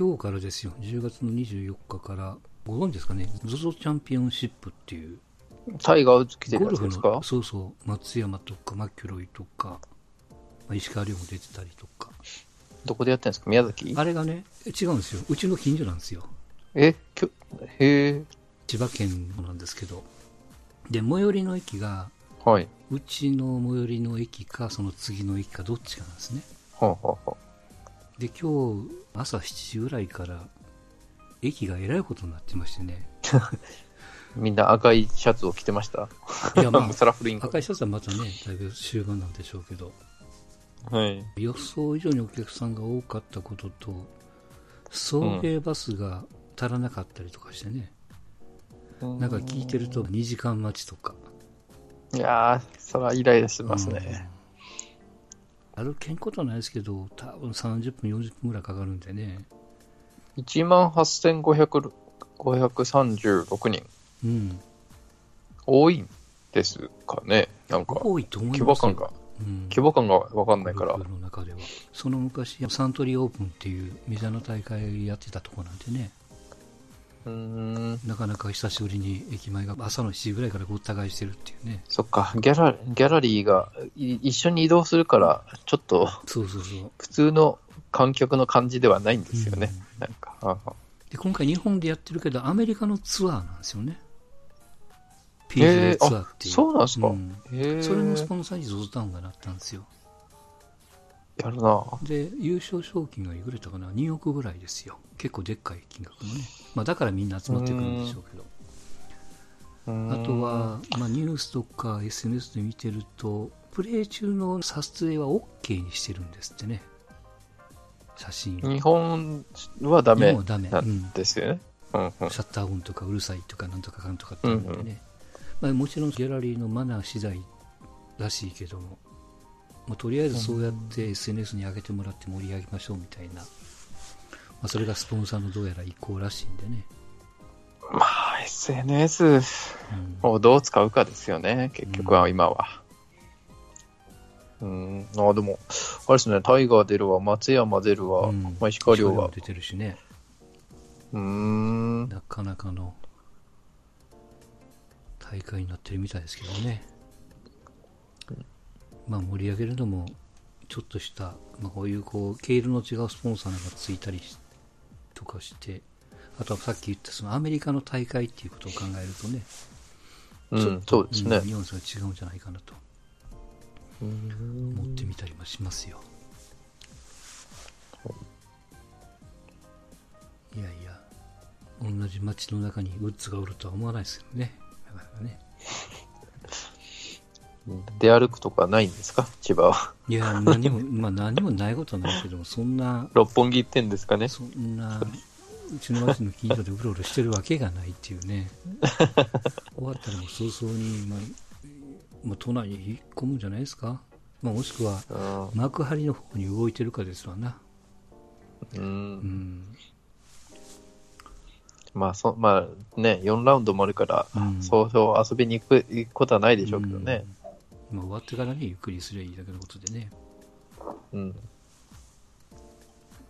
今日からですよ、10月の24日から、ご存知ですかね、ZOZO チャンピオンシップっていう、タイガー来てるゴルフやつですか？の、そうそう、松山とかマキュロイとか、まあ石川遼も出てたりとか、どこでやってるんですか？宮崎？あれがね、違うんですよ、うちの近所なんですよ、え？きょへえ。千葉県なんですけど、で、最寄りの駅が、はい。うちの最寄りの駅か、その次の駅か、どっちかなんですね。はあ、はあはで、今日、朝7時ぐらいから、駅がえらいことになってましてね、あ、みんな赤いシャツを着てました？いや、まあ、サラフリン赤いシャツはまたね、だいぶ終盤なんでしょうけど、はい。予想以上にお客さんが多かったことと、送迎バスが足らなかったりとかしてね、なんか聞いてると2時間待ちとか。いやー、そらイライラしますね。うん。歩けんことはないですけど、多分30分、40分ぐらいかかるんでね。1万8536人。うん。多いんですかねなんか、多いと思い規ますよ模感が、うん、規模感がわかんないからの中では。その昔、サントリーオープンっていうメジャーな大会やってたとこなんでね、うーん。なかなか久しぶりに駅前が朝の7時ぐらいからごった返してるっていうね。そっか、ギャラ、ギャラリーがい一緒に移動するから、ちょっとそうそうそう。普通の観客の感じではないんですよね。うんなんか、で、今回日本でやってるけど、アメリカのツアーなんですよね。へ PGA えツアーっていう。そうなんですかうん。それのスポンサーに ZOZO タウンがなったんですよ。やるなで、優勝賞金がいくらだったかな ?2 億ぐらいですよ。結構でっかい金額のね。まあだからみんな集まってくるんでしょうけど。あとは、まあ、ニュースとか SNS で見てると、プレー中の撮影は OK にしてるんですってね。写真を。日本はダメなんですよね。うんうんシャッター音とかうるさいとかなんとかかんとかって言うんでね。まあ、もちろんギャラリーのマナー次第らしいけども、まあ、とりあえずそうやって SNS に上げてもらって盛り上げましょうみたいな。まあ、それがスポンサーのどうやら意向らしいんでね。まあ、SNS うんをどう使うかですよね、結局は今は。うん、あでも、あれですね、タイガー出るわ、松山出るわ、うんまあ、石川遼は。出てるしね。うーん、なかなかの大会になってるみたいですけどね。まあ盛り上げるのも、ちょっとした、まあ、こういうこう、毛色の違うスポンサーなんかついたりしとかして、あとはさっき言ったそのアメリカの大会っていうことを考えるとね、うん、そうですねん。ニュアンスが違うんじゃないかなとうん思ってみたりもしますよ。いやいや、同じ街の中にウッズがおるとは思わないですけどね。なかなかね。出歩くとかないんですか、千葉は。いや、何も、まあ何もないことはないけども、そんな、六本木行ってんですかね？そんな、うちの町の近所でうろうろしてるわけがないっていうね。終わったらもう早々に、まあ、まあ、都内に引っ込むんじゃないですか？まあ、もしくは、う幕張の方に動いてるかですわな。ん、ううんん。まあそ、まあね、4ラウンドもあるから、うんそうそう遊びに行く行くことはないでしょうけどね。うん。まあ、終わってからね、ゆっくりすりゃいいだけのことでね。うん。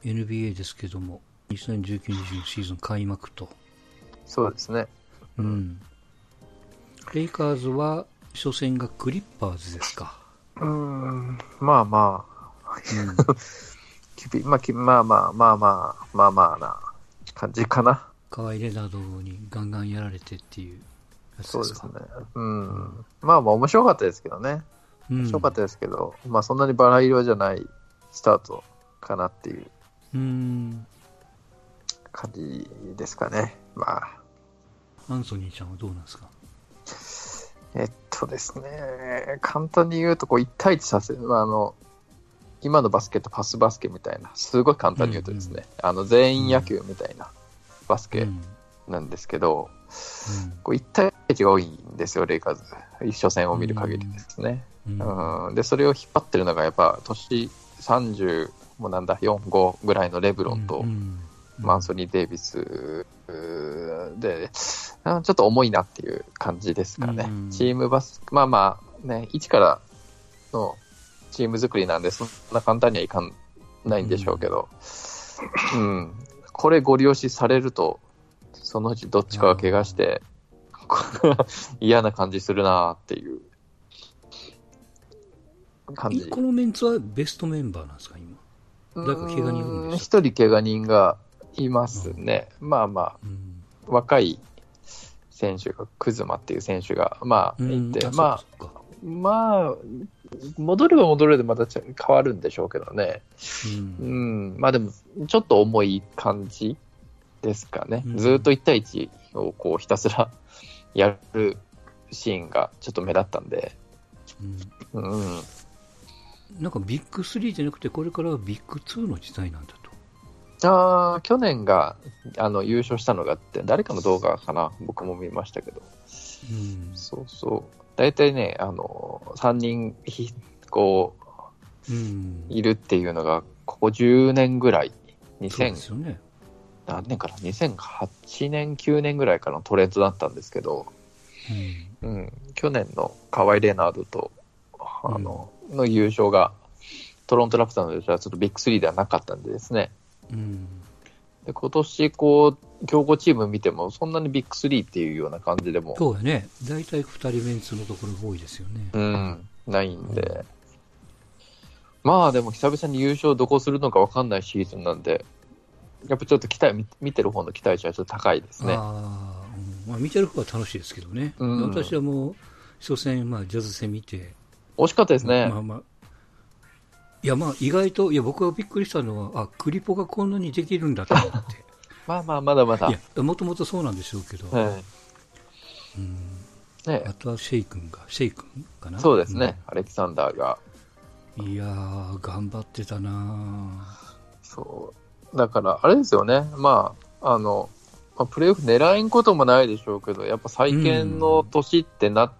NBA ですけども、2019-20シーズン開幕と。そうですね。うん。レイカーズは、初戦がクリッパーズですか。うん、まあまあ、うん。まあ、きまあまあ、まあまあ、まあまあな感じかな。河合レナードにガンガンやられてっていうそうですすね。うん。まあまあ面白かったですけどね。うん面白かったですけど、まあそんなにバラ色じゃないスタートかなっていううん。感じですかね。まあ、アンソニーちゃんはどうなんですか？えっとですね、簡単に言うと、こう、1対1させる、まあ、あの、今のバスケットパスバスケみたいな、すごい簡単に言うとですね、あの、全員野球みたいなバスケうん。なんですけど、こう1対1が多いんですよ、レイカーズ。一初戦を見る限りですね。うん。うん、で、それを引っ張ってるのが、やっぱ、年30、もうなんだ、4、5ぐらいのレブロンと、うんマンソニー・デイビスで、あちょっと重いなっていう感じですかね。うんチームバス、まあまあ、ね、一からのチーム作りなんで、そんな簡単にはいかんないんでしょうけど、うん、これご利用しされると、そのうちどっちかが怪我して、嫌な感じするなっていう感じ。このメンツはベストメンバーなんですか、今？誰か怪我人一人怪我人がいますね。まあまあ、うん。若い選手が、クズマっていう選手が、まあ、いて、うんまあ、まあ、戻れば戻れでまた変わるんでしょうけどね。ううんん、まあでも、ちょっと重い感じですかね。うんずーっと1対1をこうひたすらやるシーンがちょっと目立ったんで、うんうん、なんかビッグ3じゃなくて、これからはビッグ2の時代なんだと。あー去年があの優勝したのがあって、誰かの動画かな、僕も見ましたけど、うん。そうそう、大体ね、あの3人ひこううん。いるっていうのが、ここ10年ぐらい、そうで2000すよね。何年かな、2008年、9年ぐらいからのトレンドだったんですけど、うん。うん、去年の河合レナードとあの,、の優勝が、トロントラプターの優勝はちょっとビッグ3ではなかったんでですね、うん。で今年こう、強豪チーム見ても、そんなにビッグ3っていうような感じでも、そうやね。大体2人メンツのところが多いですよね。うん、ないんで、まあでも久々に優勝どこするのか分かんないシーズンなんで、やっぱちょっと期待、見見てる方の期待値はちょっと高いですね。あまあ、見てる方は楽しいですけどね。うん私はもう、初戦、まあ、ジャズ戦見て、惜しかったですね。まあまあ、いや、まあ、意外と、いや、僕がびっくりしたのは、あ、クリポがこんなにできるんだと思って。まあまあ、まだまだ。いや、もともとそうなんでしょうけど、はいうん、ねあとはシェイ君が、シェイ君かな？そうですね、アレキサンダーが。うんいやー、頑張ってたなそう。だから、あれですよね。まあ、あの、まあ、プレーオフ狙えんこともないでしょうけど、やっぱ再建の年ってな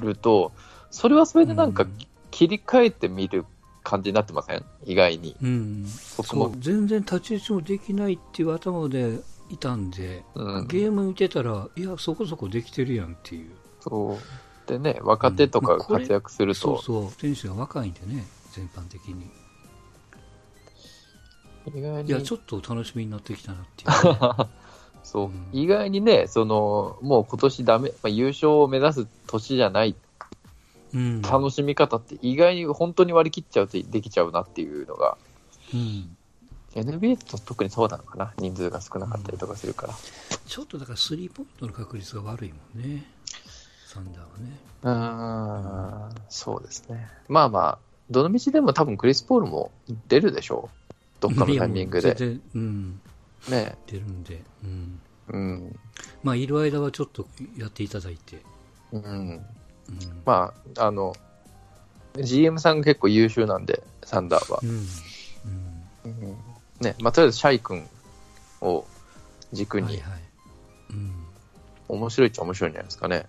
ると、それはそれでなんかうん切り替えてみる感じになってません？意外に。うん、そう、全然太刀打ちもできないっていう頭でいたんで、うん。ゲーム見てたら、いや、そこそこできてるやんっていう。そう。でね、若手とかが活躍すると、そうそう、選手が若いんでね、全般的に。意外にいや、ちょっと楽しみになってきたなっていう。そう、うん意外にね、その、もう今年ダメ、まあ、優勝を目指す年じゃないうん。楽しみ方って意外に本当に割り切っちゃうとできちゃうなっていうのが、うん。NBA と特にそうなのかな、人数が少なかったりとかするから。ちょっとだからスリーポイントの確率が悪いもんね。サンダーはね。うーん、そうですね。まあまあ、どの道でも多分クリス・ポールも出るでしょう。どっかのタイミングで。うん、ね。出るんで。うん。うん。まあ、いる間はちょっとやっていただいて。うん。うん。まあ、あの、GM さんが結構優秀なんで、サンダーはう。ん。うん。うんね、まあ、とりあえずシャイ君を軸に、はいはい。うん。面白いっちゃ面白いんじゃないですかね。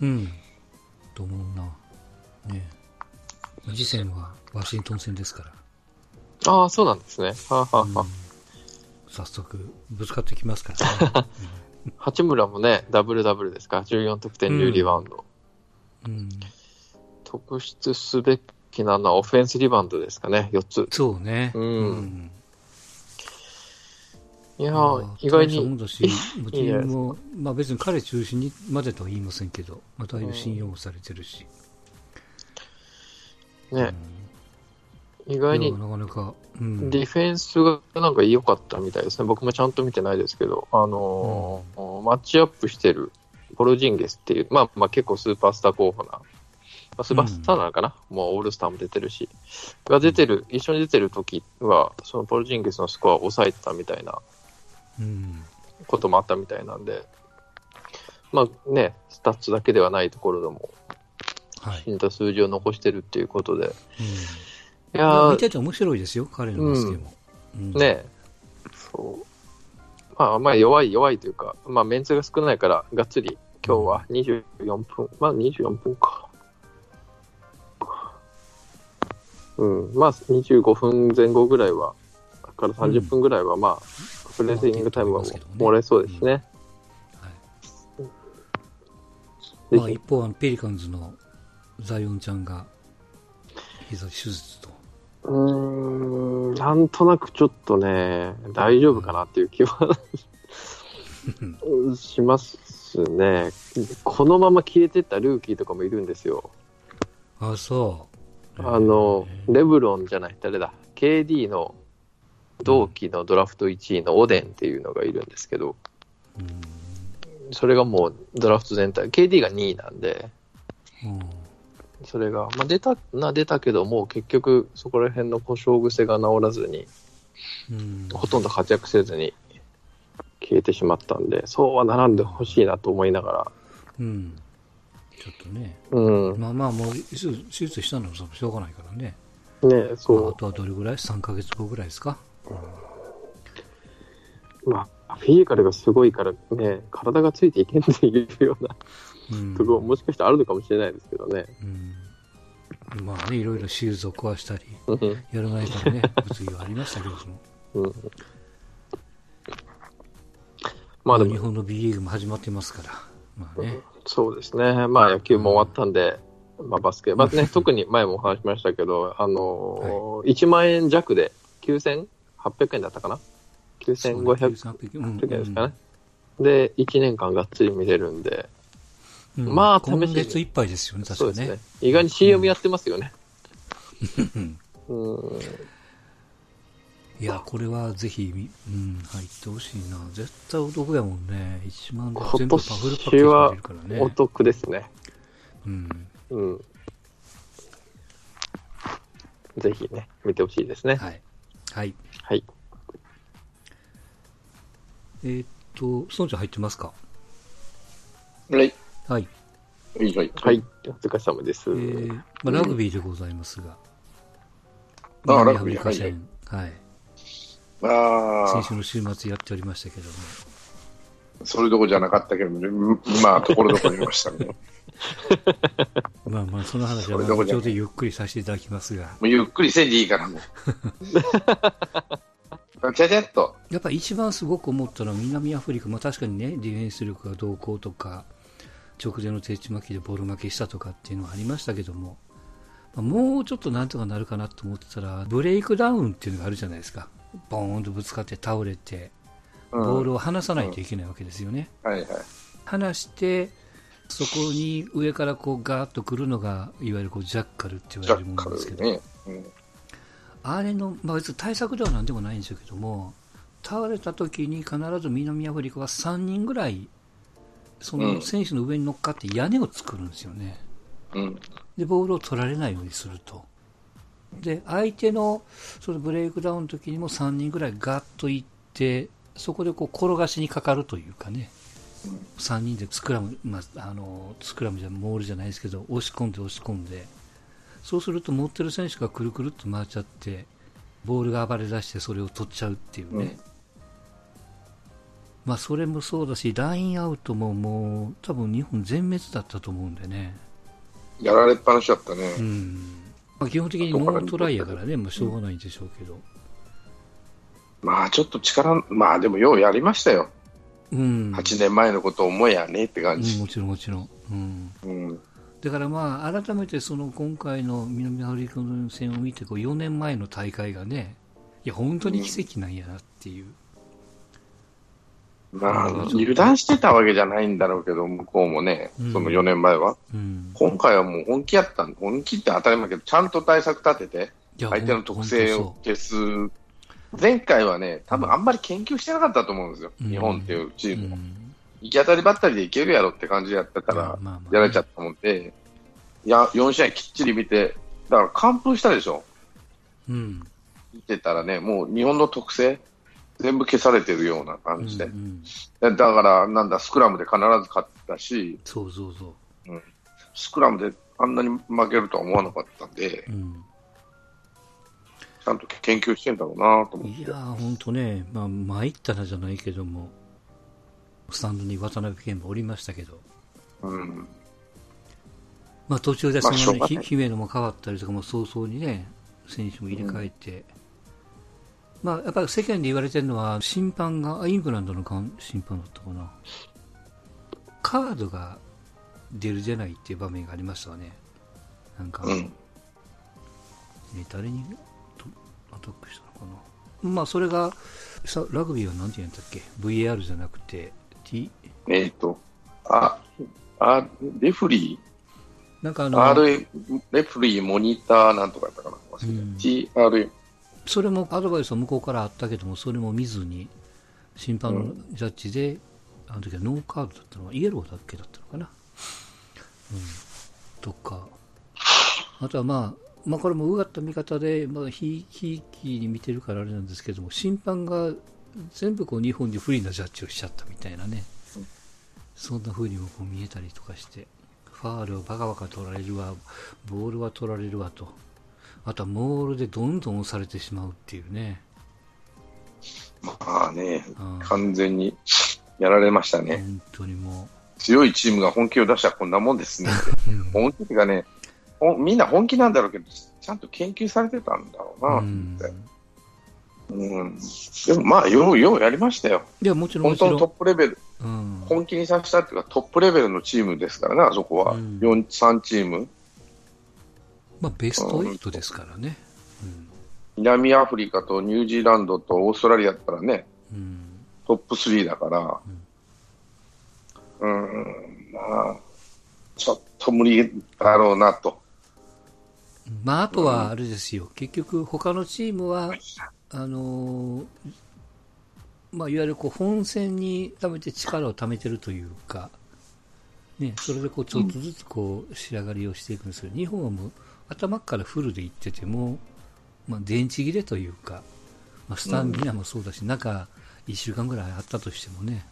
うん。と思うな。ね次戦はワシントン戦ですから。ああ、そうなんですね。はあ、はあは早速、ぶつかってきますからね。八村もね、ダブルダブルですか？14得点、10リバウンド。うん。特筆すべきなのはオフェンスリバウンドですかね、4つ。そうね。うんいやまあー、意外に、うチームも、まあ別に彼中心にまでとは言いませんけど、まあだいぶ信用もされてるし。ね、意うん、外に。ディフェンスがなんか良かったみたいですね。僕もちゃんと見てないですけど、あのーマッチアップしてるポルジンゲスっていう、まあまあ結構スーパースター候補な、まあ、スーパースターなのかな、もうオールスターも出てるし、が出てる、一緒に出てる時は、そのポルジンゲスのスコアを抑えてたみたいなうん。こともあったみたいなんで、まあね、スタッツだけではないところでも、はい。死んだ数字を残してるっていうことで、うんいいや見てて面白いですよ、彼のバスケも。うん。ねそう。まあ、まあ、弱い、弱いというか、まあ、メンツが少ないから、がっつり、今日は24分、まあ、24分か。うん、まあ、25分前後ぐらいは、から30分ぐらいは、まあ、プレゼニングタイムはももらえそうですね。はい。まあ、一方、ペリカンズのザイオンちゃんが膝手術とうーん、なんとなくちょっとね、大丈夫かなっていう気はしますね。このまま消えてったルーキーとかもいるんですよ。あ、そあの、レブロンじゃない、誰だ、KD の同期のドラフト1位のオデンっていうのがいるんですけど、それがもうドラフト全体、KD が2位なんで、うんそれが、まあ、出たな、出たけども、結局、そこら辺の故障癖が治らずに、うんほとんど活躍せずに消えてしまったんで、そうはならんでほしいなと思いながうん。ちょっとね。ら、うん、まあまあ、もう手術したのはしょうがないからね。ね、まあそあとはどれぐらい ?3 ヶ月後ぐらいですか？う、まあ、フィジカルがすごいからね、体がついていけんっていうようなうんところもしかしたらあるのかもしれないですけどね。うん。まあね、いろいろ手術を壊したり、うんやらないからね、物議はありましたけども。うんまあ日本の B リーグも始まってますから。まあね。そうですね。まあ野球も終わったんで、まあバスケ、まあね、特に前もお話しましたけど、あのー1万円弱で9800円だったかな ?9500 9300うん円ですかね。で、1年間がっつり見れるんで、うんまあ今試しに月いっぱいですよね、確かねそうですね。。意外に CM やってますよね。うんうん。いや、これはぜひ、うん、入ってほしいな。絶対お得やもんね。1万で全部今パフルパッケージ入れるからね。お得ですね。うん。うん。ぜひね、見てほしいですね。はい。はい。はい。えーっと、孫ちゃん入ってますか？はい。はい。いいはい。はい。お疲れ様です。えーまあ、ラグビーでございますが。あ南ラグビーアフリカ戦、はい。ああ、先週の週末やっておりましたけども。それどころじゃなかったけど、うんまあ、ところどころ見ましたね。も まあまあ、その話はそれどころじゃない後ほどゆっくりさせていただきますが。うゆっくりせんでいいから、もう。ちゃちゃっと。やっぱ一番すごく思ったのは南アフリカ、まあ、確かにね、ディフェンス力がどうこうとか、直前の手打ち巻きでボール負けしたとかっていうのはありましたけども、まあもうちょっとなんとかなるかなと思ってたら、ブレイクダウンっていうのがあるじゃないですか。ボーンとぶつかって倒れて、うんボールを離さないといけないわけですよね。はいはい。離して、そこに上からこうガーッと来るのが、いわゆるこうジャッカルって言われるもジャッカのですけど、ルね。うんあれの、まあ、別に対策ではなんでもないんですけども、倒れた時に必ず南アフリカは3人ぐらい、その選手の上に乗っかって屋根を作るんですよね。うん。で、ボールを取られないようにすると。で、相手のそのブレイクダウンの時にも3人ぐらいガッといって、そこでこう転がしにかかるというかね、3人でスクラム、まあ、あのスクラムじゃモールじゃないですけど、押し込んで押し込んで、そうすると持ってる選手がくるくるっと回っちゃって、ボールが暴れ出してそれを取っちゃうっていうね。まあそれもそうだし、ラインアウトももう多分日本全滅だったと思うんでね。やられっぱなしだったね。うん。まあ、基本的にノートライやからね、まあしょうがないんでしょうけど。まあ、ちょっと力、まあ、でもようやりましたよ。うん。8年前のこと思えやねって感うん、じ。もちろんもちろん。うん。うん。だからまあ、改めてその今回の南アフリカの戦を見て、こう4年前の大会がね、いや、本当に奇跡なんやなっていう。まあ、油断してたわけじゃないんだろうけど、向こうもね、うんその4年前は。うん。今回はもう本気やったん本気って当たり前だけど、ちゃんと対策立てて、相手の特性を消す。前回はね、多分あんまり研究してなかったと思うんですよ。うん日本っていうチームも。うん行き当たりばったりでいけるやろって感じやってたら、まあまあやられちゃったもんで、いや、4試合きっちり見て、だから完封したでしょ。うん。見てたらね、もう日本の特性、全部消されてるような感じで。うんだから、なんだ、スクラムで必ず勝ったし、そうそうそう。スクラムであんなに負けるとは思わなかったんで、うん。ちゃんと研究してんだろうなと思って。いやー、ほんとね、まあ、参ったなじゃないけども、スタンドに渡辺謙もおりましたけど、うん。まあ、途中でその、ねまあ姫野も変わったりとかも早々にね、選手も入れ替えて、まあ、やっぱり世間で言われてるのは、審判が、あイングランドの審判だったかな、カードが出る出ないっていう場面がありましたわね。なんか、うん。え誰にアタックしたのかな。まあ、それが、さラグビーは何て言うんだっけ ?VAR じゃなくて、T? えっ、と、あ、あ、レフリなんかあー、の、R、レフリー、モニターなんとかやったかな。忘うんれた TR、それもアドバイスは向こうからあったけども、それも見ずに、審判のジャッジで、あの時はノーカードだったのか、イエローだっけだったのかな。うん。とか、あとはまあ、まあこれもうがった見方で、まあ、ひいきに見てるからあれなんですけども、審判が全部こう日本に不利なジャッジをしちゃったみたいなね、そんな風にもこう見えたりとかして、ファールをバカバカ取られるわ、ボールは取られるわと。あとはモールでどんどん押されてしまうっていうね。まあねうん、完全にやられましたね。本当にも強いチームが本気を出したらこんなもんですね。本気がね、みんな本気なんだろうけど、ちゃんと研究されてたんだろうな。うんうんでもまあ、よう、ようやりましたよ。いや、もちろん、本当のトッろプレベル、ん。うん。本気にさせたっていうか、トップレベルのチームですからね、あそこは。うん4、3チーム。まあ、ベスト8ですからね。南アフリカとニュージーランドとオーストラリアだったらね、うん。うん。トップ3だから、うん、まあ、ちょっと無理だろうなと。まあ、あとはあれですよ。結局、他のチームは、あのーまあ、いわゆるこう本戦に貯めて力を貯めてるというか、ね、それでこうちょっとずつこう仕上がりをしていくんですけど、日本はもう頭からフルでいってても、まあ、電池切れというか、まあ、スタミナもそうだし、中1週間ぐらいあったとしてもね、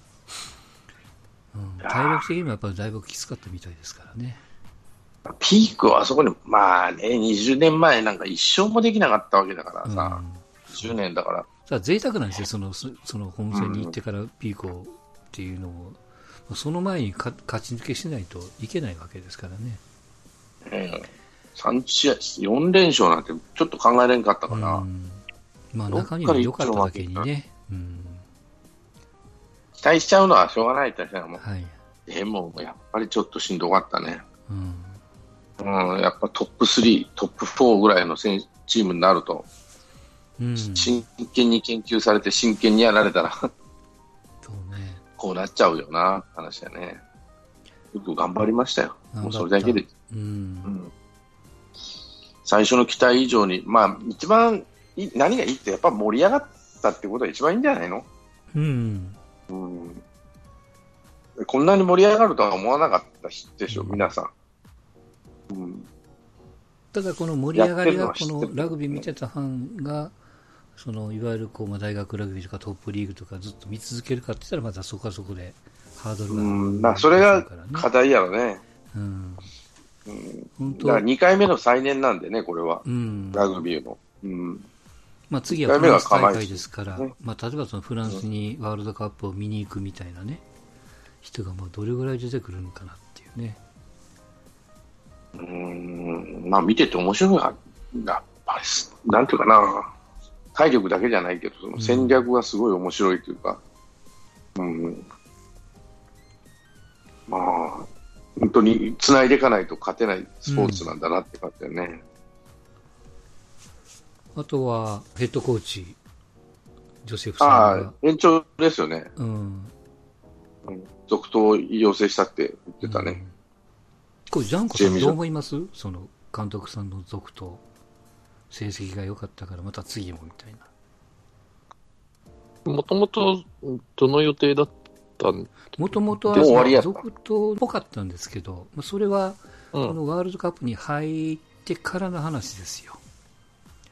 うん、体力的にもやっぱりだいぶきつかったみたいですからね。ピークはあそこに、まあね、20年前なんか一生もできなかったわけだからうん。さ、10年だから。さあ贅沢なんですよ、そのそその本戦に行ってからピークをっていうのを、その前にか勝ち抜けしないといけないわけですからね。ええ3試合、4連勝なんてちょっと考えれんかったかうな。ん、まあ中には良かっただけにね。うん、期待しちゃうのはしょうがないって話だもん。はい。でも、やっぱりちょっとしんどかったね。うん。うん、やっぱトップ3、トップ4ぐらいの選チームになると、うん。真剣に研究されて真剣にやられたら、そうね。こうなっちゃうよな、話だね。よく頑張りましたよ。もうそれだけで。う。うんん最初の期待以上に、まあ、一番い何がいいって、やっぱ盛り上がったってことが一番いいんじゃないの、うん。うん、こんなに盛り上がるとは思わなかったでしょ、うん。皆さん。うん、ただこの盛り上がりがこのラグビー見てたファンが、そのいわゆるこうまあ大学ラグビーとかトップリーグとかずっと見続けるかって言ったらまたそこはそこでハードルがうん。まあ、それが課題やろね。うん、うん。本当だから2回目の再燃なんでね、これは、うん。ラグビーの。うん、まあ、次はフランス大会ですから、ね。まあ、例えばそのフランスにワールドカップを見に行くみたいなね、人がまあどれぐらい出てくるのかなっていうね。うん。まあ見てて面白いが、やっぱり、なんていうかな、体力だけじゃないけど、その戦略がすごい面白いというか、うん、まあ、本当に繋いでいかないと勝てないスポーツなんだなって感じだよね。あとはヘッドコーチ、ジョセフさんがああ、、延長ですよね。うん、うん続投を要請したって言ってたね。うんこれ、ジャンコさん、どう思います？その監督さんの続投、成績が良かったから、また次もみたいな。もともと、どの予定だったんもともとは続投っぽかったんですけど、まあそれはうん。このワールドカップに入ってからの話ですよ。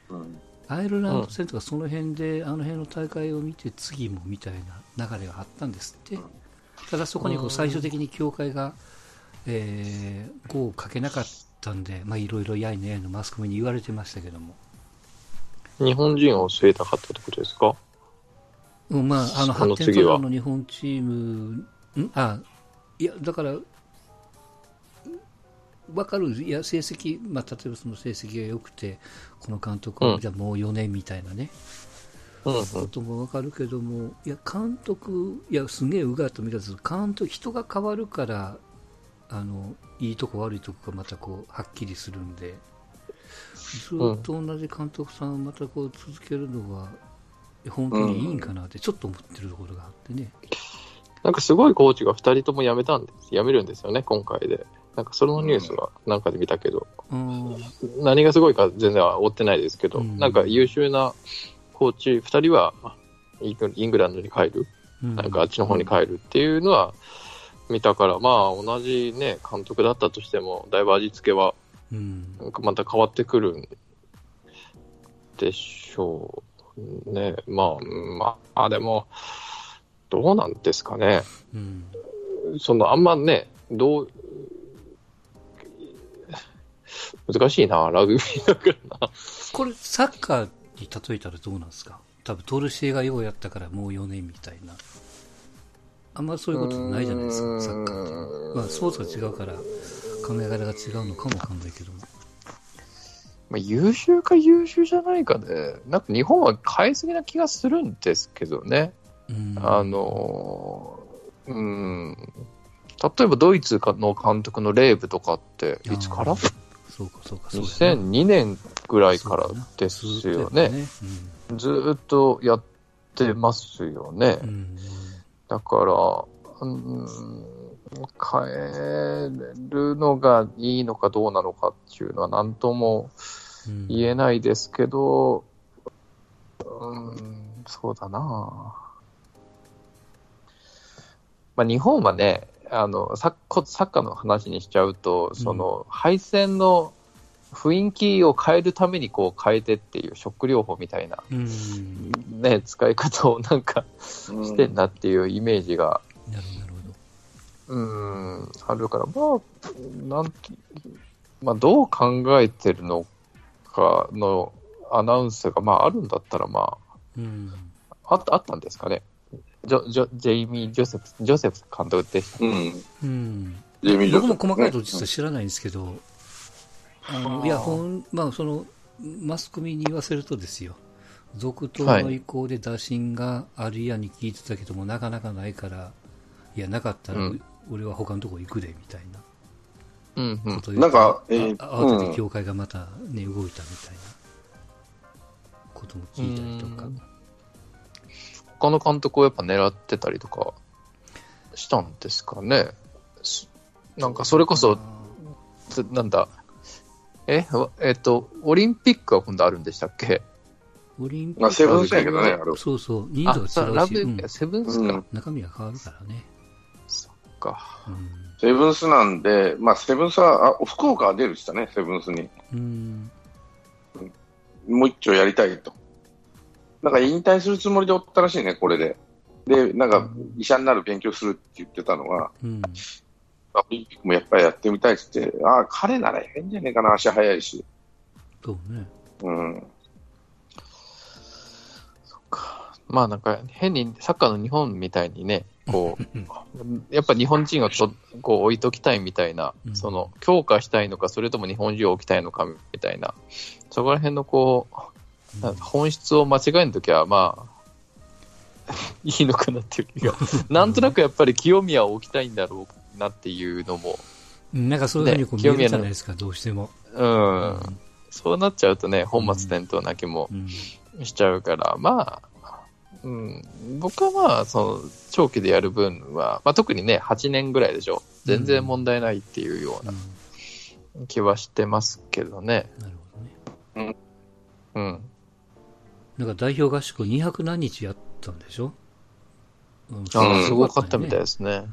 うんアイルランド戦とかその辺で、あの辺の大会を見て次もみたいな流れがあったんですって。ただそこにこううん最終的に協会が、えー、5をかけなかったんで、まあいろいろやいねやいのマスコミに言われてましたけども。日本人を据えたかったってことですか？うん、まあ、あの、発展途上の日本チーム、ん？あ、いや、だから、わかる、いや、成績、まあ、例えばその成績が良くて、この監督は、うん。じゃあもう4年みたいなね、うんうん。こともわかるけども、いや、監督、いや、すげえうがった見方する、監督、人が変わるから、あの、いいとこ悪いとこがまたこう、はっきりするんで、ずっと同じ監督さんをまたこう続けるのは、本当にいいんかなってちょっと思ってるところがあってね。なんかすごいコーチが2人とも辞めたんです。辞めるんですよね、今回で。なんかそのニュースはなんかで見たけど、うん。何がすごいか全然は追ってないですけど、うんなんか優秀なコーチ2人はイングランドに帰る、なんかあっちの方に帰るっていうのは見たから、まあ同じね、監督だったとしても、だいぶ味付けはうん。なんかまた変わってくるんでしょうね。まあ、まあ、でも、どうなんですかね。うん。その、あんまね、どう、難しいな、ラグビーだからな。これ、サッカーに例えたらどうなんですか？多分、トルシエがようやったからもう4年みたいな。あんまそういうことないじゃないですか、サッカーって。まあ、スポーツが違うから、考え方が違うのかもわかんないけども。まあ、優秀か優秀じゃないかで、なんか日本は変えすぎな気がするんですけどね。うん。あのー、うん。例えばドイツの監督のレーブとかって、いつから？そうか、そうか、そうだな ?2002 年ぐらいからですよね。とやっぱね。ずーっとやってますよね。うん。うんだから、うん、変えるのがいいのかどうなのかっていうのは何ともうん言えないですけど、うん、そうだなまあ、日本はね、あのサッこサッカーの話にしちゃうと、その敗戦の雰囲気を変えるためにこう変えてっていうショック療法みたいな、うん。ね、使い方をなんかしてんなっていうイメージが。うん、あるから、まあ、なんてまあ、どう考えてるのかのアナウンスが、まあ、あるんだったら、まうん。あ、あったあったんですかね。ジョジョジェイミー・ジョセフ、ジョセフ監督でした。うん。うん。ジェイミージョセフ僕も細かいと実は知らないんですけど、あの、いや、ほん、まあ、その、マスコミに言わせるとですよ、続投の意向で打診があるやに聞いてたけども、なかなかないから、いや、なかったら、うん俺は他のとこ行くで、みたいな。うんうん。なんかえーあ慌てうん。て協会がまたね、動いたみたいなことも聞いたりとか。うん。他の監督をやっぱ狙ってたりとかしたんですかね。すなんかそれこそ、つな。んだ、え、わえっと、オリンピックは今度あるんでしたっけ？オリンピまあ、セッブンスやけどね、あれク、そうそう、人あ、数が違うし、うん。ブ、セブンスか。うん。中身が変わるからね。か。うんセブンスなんで、まあ、セブンスは、あ、福岡は出るって言ったね、セブンスに。うん。もう一丁やりたいと。なんか引退するつもりでおったらしいね、これで。で、なんか医者になる勉強するって言ってたのが、うん。オリンピックもやっぱりやってみたいって言って、ああ、彼ならええんじゃねえかな、足速いし。そうね。うん。まあなんか変にサッカーの日本みたいにね、こう、やっぱ日本人をとこう置いときたいみたいな、うん。その強化したいのか、それとも日本人を置きたいのかみたいな、そこら辺のこう、本質を間違えるときは、まあ、いいのかなっていう気が、なんとなくやっぱり清宮を置きたいんだろうなっていうのも、うん。なんかそういうふうにこうね見えるじゃないですか、どうしても。うん、そうなっちゃうとね、本末転倒な気もうん。しちゃうから、まあ、うん、僕はまあ、その、長期でやる分は、まあ特にね、8年ぐらいでしょ。全然問題ないっていうよううなん気はしてますけどね。なるほどね。うん。なんか代表合宿200何日やったんでしょ？うんすごかったみたいねですね。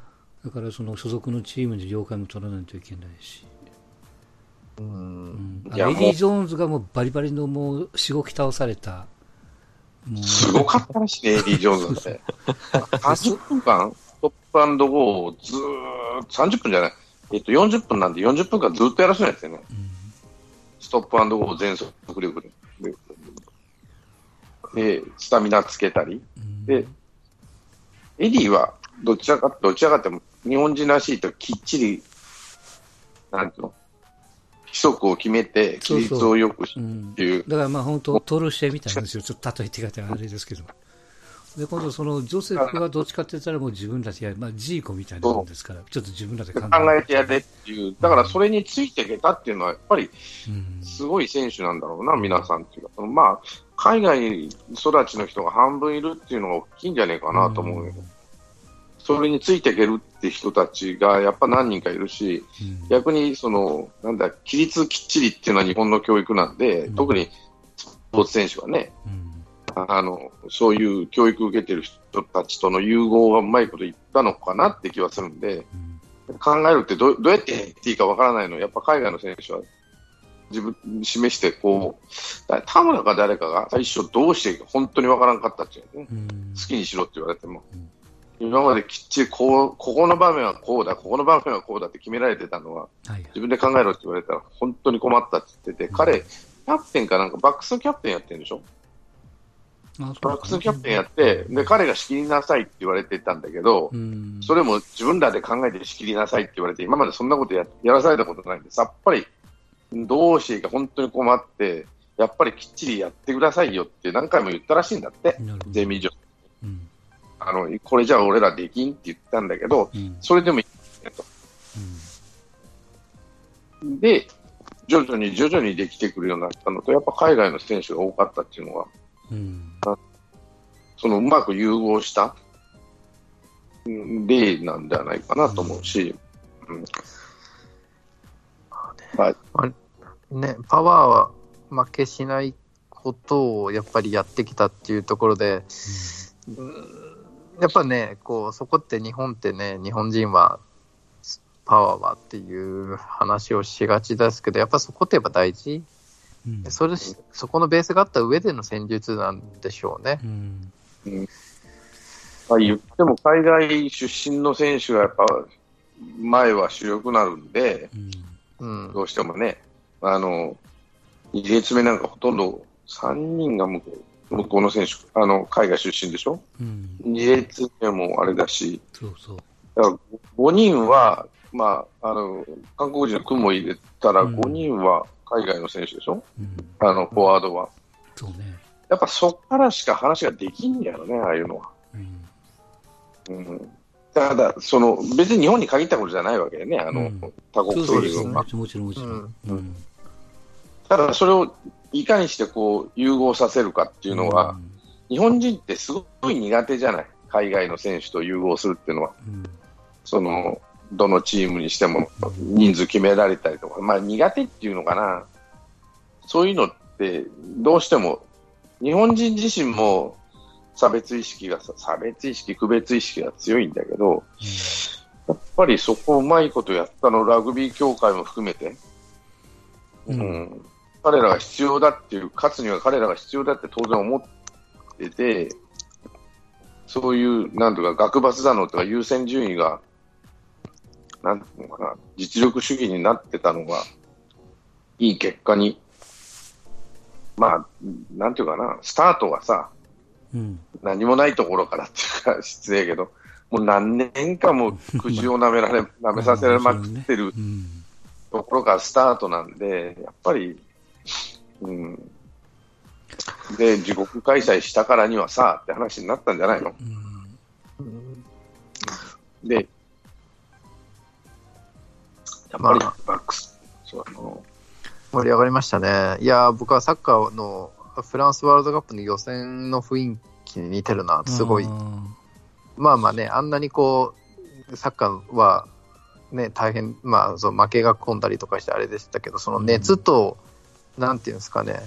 だからその所属のチームで了解も取らないといけないし。う。うんうエディ・ジョーンズがもうバリバリのもう、しごき倒された。すごかったらしいね、エディ・ジョーンズなんて。30分間、ストップゴーをずーっと、30分じゃない、えっと、40分なんで40分間ずっとやらせないですよね。うんストップゴーを全速力で。で、でスタミナつけたり。うんで、エディは、どちらか、どちらかっても、日本人らしいときっちり、なんていうの、規則を決めて、規律を良くっていう。だからまあ本当、トルシエみたいなんですよ。ちょっと例えて方があれですけど。で、今度そのジョセフはどっちかって言ったらもう自分たちや、まあジーコみたいなもんですから、ちょっと自分らで考考えてやれっていう、だからそれについていけたっていうのは、やっぱりうん。すごい選手なんだろうな、皆さんっていうか、まあ、海外育ちの人が半分いるっていうのが大きいんじゃねえかなと思うよ。それについていけるって人たちがやっぱ何人かいるし、うん。逆にその、なんだ、規律きっちりっていうのは日本の教育なんで、うん。特にスポーツ選手はね、うん。あの、そういう教育を受けてる人たちとの融合がうまいこと言ったのかなって気はするんで、うん。考えるってどうどうやっていいかわからないのやっぱ海外の選手は自分に示して、こう、だ田村か誰かが最初どうしていいか本当にわからんかったっていうね。うん。好きにしろって言われても。うん。今まできっちりこう、ここの場面はこうだ、ここの場面はこうだって決められてたのは、はいはい。自分で考えろって言われたら本当に困ったって言ってて、彼、キャプテンかなんかバックスのキャプテンやってるんでしょ？バックスのキャプテンやって、で、彼が仕切りなさいって言われてたんだけど、うん。それも自分らで考えて仕切りなさいって言われて、今までそんなことややらされたことないんで、さっぱりどうしていいか本当に困って、やっぱりきっちりやってくださいよって何回も言ったらしいんだって、ゼミ上。うんあの、これじゃあ俺らできんって言ったんだけど、うん。それでもいいねと。で、徐々に徐々にできてくるようになったのと、やっぱ海外の選手が多かったっていうのは、うん。そのうまく融合したうん例なんではないかなと思うし、うん。はい、ね、パワーは負けしないことをやっぱりやってきたっていうところで、うんやっぱね、こう、そこって日本ってね、日本人はパワーはっていう話をしがちですけど、やっぱそこってやっぱ大事。うんそれ、そこのベースがあった上での戦術なんでしょうね。うんまあ、言っても海外出身の選手がやっぱ前は主力になるんで、うんうん。どうしてもね、あの、2列目なんかほとんど3人が向こう向こうの選手、あの、海外出身でしょ？うん。2列目もあれだし、そうそう。だから5人は、まあ、あの、韓国人の組も入れたらうん。5人は海外の選手でしょ？うん。あの、フォワードは。そうね。やっぱそこからしか話ができんやろね、ああいうのは。うん。うん。ただ、その、別に日本に限ったことじゃないわけでね、あの、うん。多国そうです籍軍は。もちろんもちろん。うん。うん。ただ、それをいかにしてこう、融合させるかっていうのは、日本人ってすごい苦手じゃない？海外の選手と融合するっていうのは。うんその、どのチームにしても人数決められたりとか、まあ苦手っていうのかな。そういうのって、どうしても、日本人自身も差別意識が、差別意識、区別意識が強いんだけど、やっぱりそこをうまいことやったの、ラグビー協会も含めて、うんうん彼らが必要だっていう、勝つには彼らが必要だって当然思ってて、そういう、なんとか学罰だのとか優先順位が、なんていうのかな、実力主義になってたのが、いい結果に、まあ、なんていうかな、スタートがさ、うん。何もないところからっていうか、失礼やけど、もう何年間も口を舐められ、舐めさせられまくってるうん。ところからスタートなんで、やっぱり、うん。で、自国開催したからにはさ、って話になったんじゃないの？うん。で、やっぱりバックス、そうあの、盛り上がりましたね。いやー、僕はサッカーのフランスワールドカップの予選の雰囲気に似てるな、すごい。まあまあね、あんなにこう、サッカーはね、大変、まあ、そう負けが込んだりとかしてあれでしたけど、その熱と、なんていうんですかね、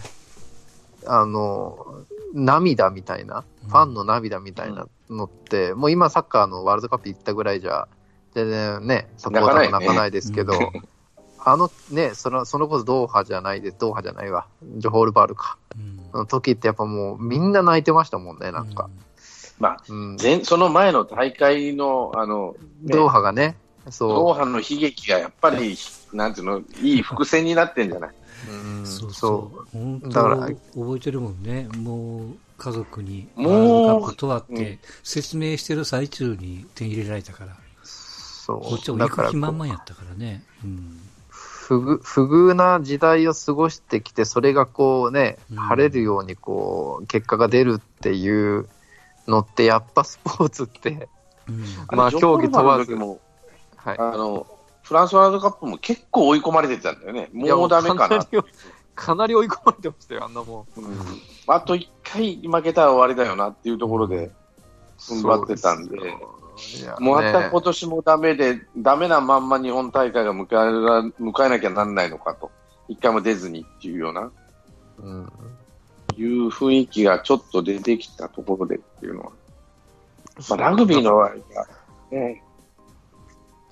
あの、涙みたいな、うん。ファンの涙みたいなのって、もう今サッカーのワールドカップ行ったぐらいじゃ、全然ね、サポーターも泣かないですけど、泣あのね、その、そのこそドーハじゃないです、ドーハじゃないわ、ジョホールバールか。うん。あの時ってやっぱもうみんな泣いてましたもんね、なんか。まあ、うん。前その前の大会の、あの、ねドーハがね、ドそーハの悲劇がやっぱり、なんていうの、いい伏線になってんじゃない？う。うん、そうそそう。本当だから覚えてるもんね。もう家族にワもうールドカップとはっうん。て説明してる最中に手に入れられたから。う。そう。こっちは行くだから気満々やったからね。うん。不遇、不遇な時代を過ごしてきて、それがこうね、うん。晴れるようにこう、結果が出るっていうのって、やっぱスポーツって、うん。まあ競技問わず。もはい。あの、フランスワールドカップも結構追い込まれてたんだよね。もうダメかな。かなり追い込まれてましたよ、あんなもん。うんあと一回負けたら終わりだよなっていうところで、踏ん張ってたんでですよいやもうまたね今年もダメで、ダメなまんま日本大会が迎えら迎えなきゃなんないのかと。一回も出ずにっていうような、うんいう雰囲気がちょっと出てきたところでっていうのは。まあ、ラグビーの場合は、ね、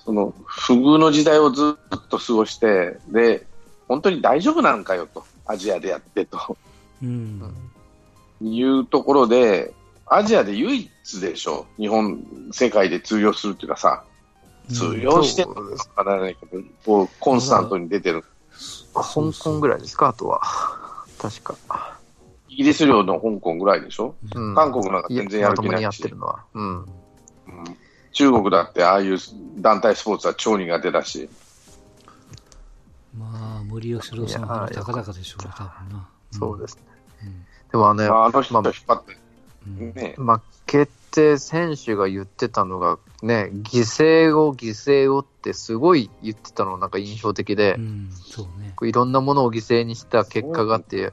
その、不遇の時代をずっと過ごして、で、本当に大丈夫なんかよと。アジアでやってとうんいうところで、アジアで唯一でしょ。日本、世界で通用するっていうかさ、通用してるかわからないけど、こう、コンスタントに出てる。香港ぐらいですか、あとは。確か。イギリス領の香港ぐらいでしょ。うん韓国なんか全然やる気ないしまともにやってるのは。うん。うん中国だってああいう団体スポーツは超苦手だし、まあ森喜朗さんは高々でしょうね多分な。そうですね。うんでもあのね、まあ、あの人まが引っ張って、うん。ね、まあ、決定選手が言ってたのが、ね、犠牲を犠牲をってすごい言ってたのなんか印象的で、うんそうね。こういろんなものを犠牲にした結果があって、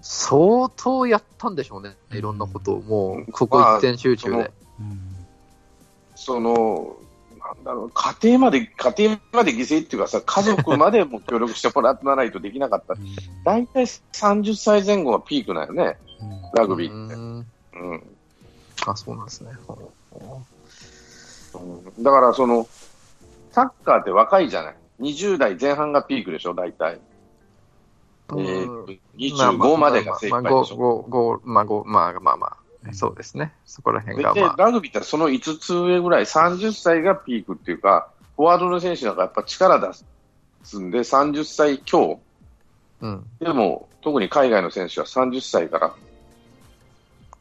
相当やったんでしょうね、いろんなことを、もう、ここ一点集中で。うんその、なんだろう、家庭まで、家庭まで犠牲っていうかさ、家族までも協力してもらわないとできなかった。うん大体30歳前後がピークなんよね、うんラグビうーって。んうんあ、そうなんですね。うんだから、その、サッカーって若いじゃない。20代前半がピークでしょ、大体。えー、25までが正解でしょ。ょ。5、まあ、5、まあまあまあ、そうですね。そこら辺がでまあ。ラグビーってその5つ上ぐらい、30歳がピークっていうか、フォワードの選手なんかやっぱ力出すんで、30歳強。うん。でも、特に海外の選手は30歳から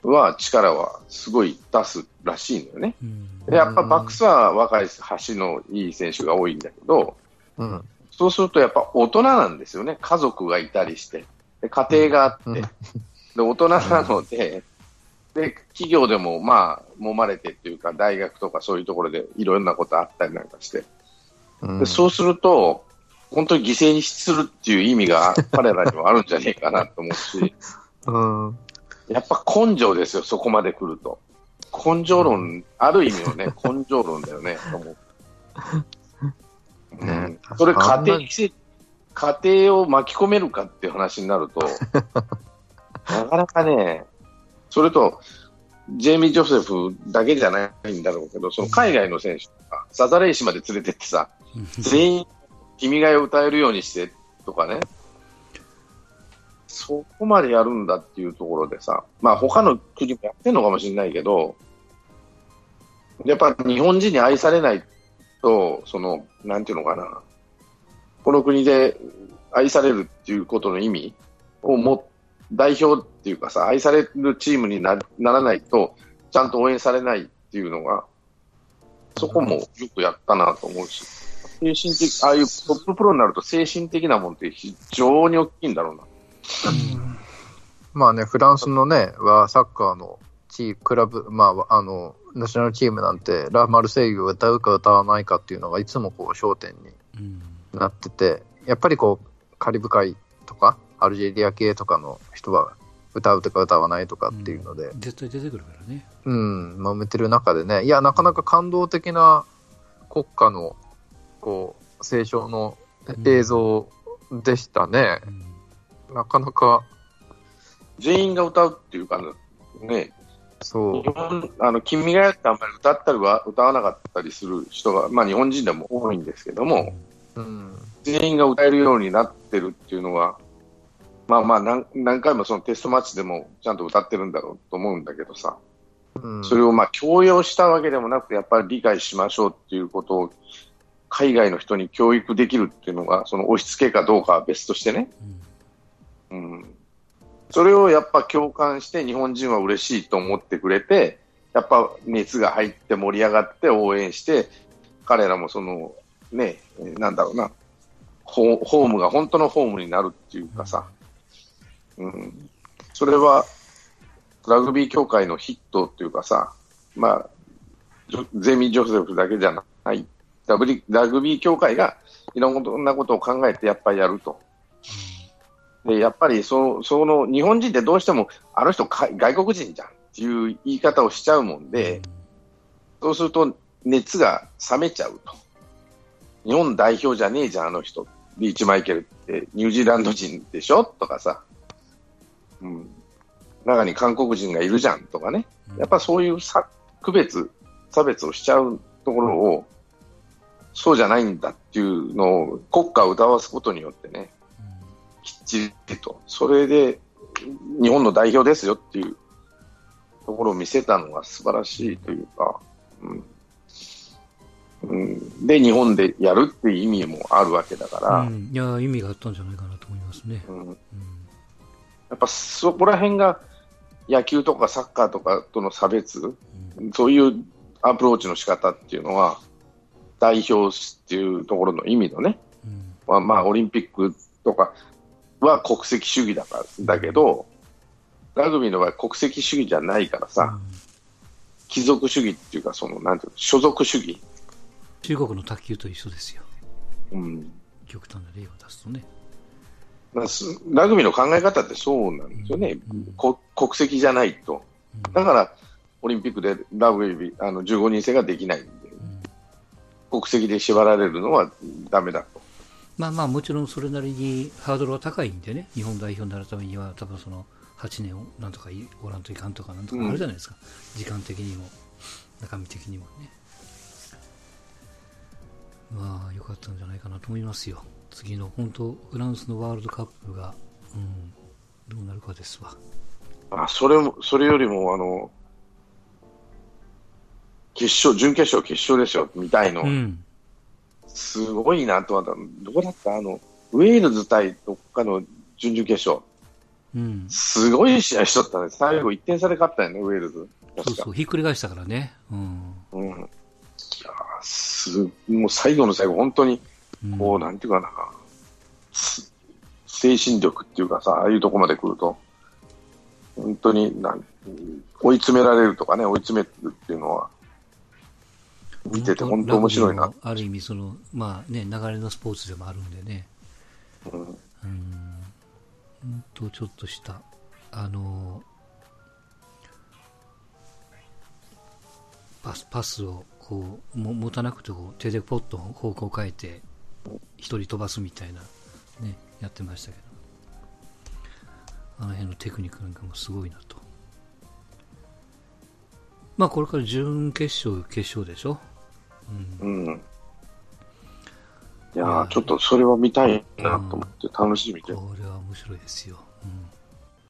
は力はすごい出すらしいのよね。うんでやっぱバックスは若い橋のいい選手が多いんだけど、うん。そうするとやっぱ大人なんですよね。家族がいたりして。で家庭があって。うんで、大人なので、で、企業でもまあ、揉まれてっていうか、大学とかそういうところでいろんなことあったりなんかして。うんでそうすると、本当に犠牲にするっていう意味が 彼らにはあるんじゃねえかなと思うし、うん。やっぱ根性ですよ、そこまで来ると。根性論、ある意味のね、根性論だよね、と思う。うねん、それ家庭家庭を巻き込めるかっていう話になると、なかなかね、それと、ジェイミー・ジョセフだけじゃないんだろうけど、その海外の選手とか、サザレーシまで連れてってさ、全員、君が代を歌えるようにしてとかね、そこまでやるんだっていうところでさ、まあ他の国もやってるのかもしれないけど、やっぱ日本人に愛されないと、その、なんていうのかな、この国で愛されるっていうことの意味をも、代表っていうかさ、愛されるチームになならないと、ちゃんと応援されないっていうのが、そこもよくやったなと思うし、精神的、ああいうトッププロになると精神的なもんって非常に大きいんだろうな。まあね、フランスのね、はサッカーのチークラブ、まあ、あの、ナショナルチームなんて、ラ・マルセイユを歌うか歌わないかっていうのがいつもこう焦点にうんなってて、やっぱりこう、カリブ海とか、アルジェリア系とかの人は歌うとか歌わないとかっていうので、絶対出てくるからね。うん、揉めてる中でね、いや、なかなか感動的な国家の、こう、斉唱の映像でしたね。うん。なかなか、全員が歌うっていうかね、そう。日。本あの君がやってあんまり歌ったりは歌わなかったりする人が、まあ、日本人でも多いんですけども、うん。全員が歌えるようになってるっていうのは、まあまあ何何回もそのテストマッチでもちゃんと歌ってるんだろうと思うんだけどさ、うん、それをまあ強要したわけでもなくて、やっぱり理解しましょうっていうことを海外の人に教育できるっていうのが、その押し付けかどうかは別としてね、うん、それをやっぱ共感して日本人は嬉しいと思ってくれて、やっぱ熱が入って盛り上がって応援して、彼らもそのね、えーなんだろうな、ホホームが本当のホームになるっていうかさ、うん、それはラグビー協会のヒットっていうかさ、まあ、ゼミ・ジョセフだけじゃないラグビー、ラグビー協会がいろんなことを考えてやっぱりやると。で、やっぱりそその日本人ってどうしてもあの人外国人じゃんっていう言い方をしちゃうもんで、そうすると熱が冷めちゃうと。日本代表じゃねえじゃん、あの人。リーチマイケルってニュージーランド人でしょ？とかさ。うん。中に韓国人がいるじゃんとかね。やっぱそういう差区別、差別をしちゃうところを、そうじゃないんだっていうのを国家を歌わすことによってね、きっちりと、それで日本の代表ですよっていうところを見せたのが素晴らしいというか、うん。うん、で、日本でやるっていう意味もあるわけだから、うん、いや、意味があったんじゃないかなと思いますね。うん、やっぱそこら辺が野球とかサッカーとかとの差別、そういうアプローチの仕方っていうのは、代表っていうところの意味のね、まあ、まあ、オリンピックとかは国籍主義だからだけど、ラグビーの場合、国籍主義じゃないからさ、貴族主義っていうか、そのなんていうの、所属主義。中国の卓球と一緒ですよ。うん。極端な例を出すとね。ラグビーの考え方ってそうなんですよね、うん国籍じゃないと、だからオリンピックでラグビーあの15人制ができないんで、国籍で縛られるのはだめだと。まあまあ、もちろんそれなりにハードルは高いんでね、日本代表になるためには、多分その8年をなんとかおらんといかんとかなんとかあるじゃないですか、うん、時間的にも、中身的にもね。まあ、良かったんじゃないかなと思いますよ。次の本当、フランスのワールドカップが、うん、どうなるかですわ。あそれもそれよりもあの決勝、準決勝、決勝ですよ、みたいの、うん、すごいなとは、どこだった？あの、ウェールズ対どっかの準々決勝。うん、すごい試合しとったね。最後1点差で勝ったよね、ウェールズ。そうそう、ひっくり返したからね。うん。うん、いやす、もう最後の最後、本当に、こう、うん、なんていうかな、精神力っていうかさ、ああいうとこまで来ると、本当になん追い詰められるとかね、追い詰めるっていうのは、見てて本当面白いな。ある意味その、まあね、流れのスポーツでもあるんでね。うん。うん。と、ちょっとした、あの、パス、パスをこう、も持たなくてこう手でポッと方向変えて、一人飛ばすみたいな、ね、やってましたけど。あの辺のテクニックなんかもすごいなと。まあこれから準決勝、決勝でしょ？うん。いやちょっとそれは見たいなと思って楽しみで。これは面白いですよ。うん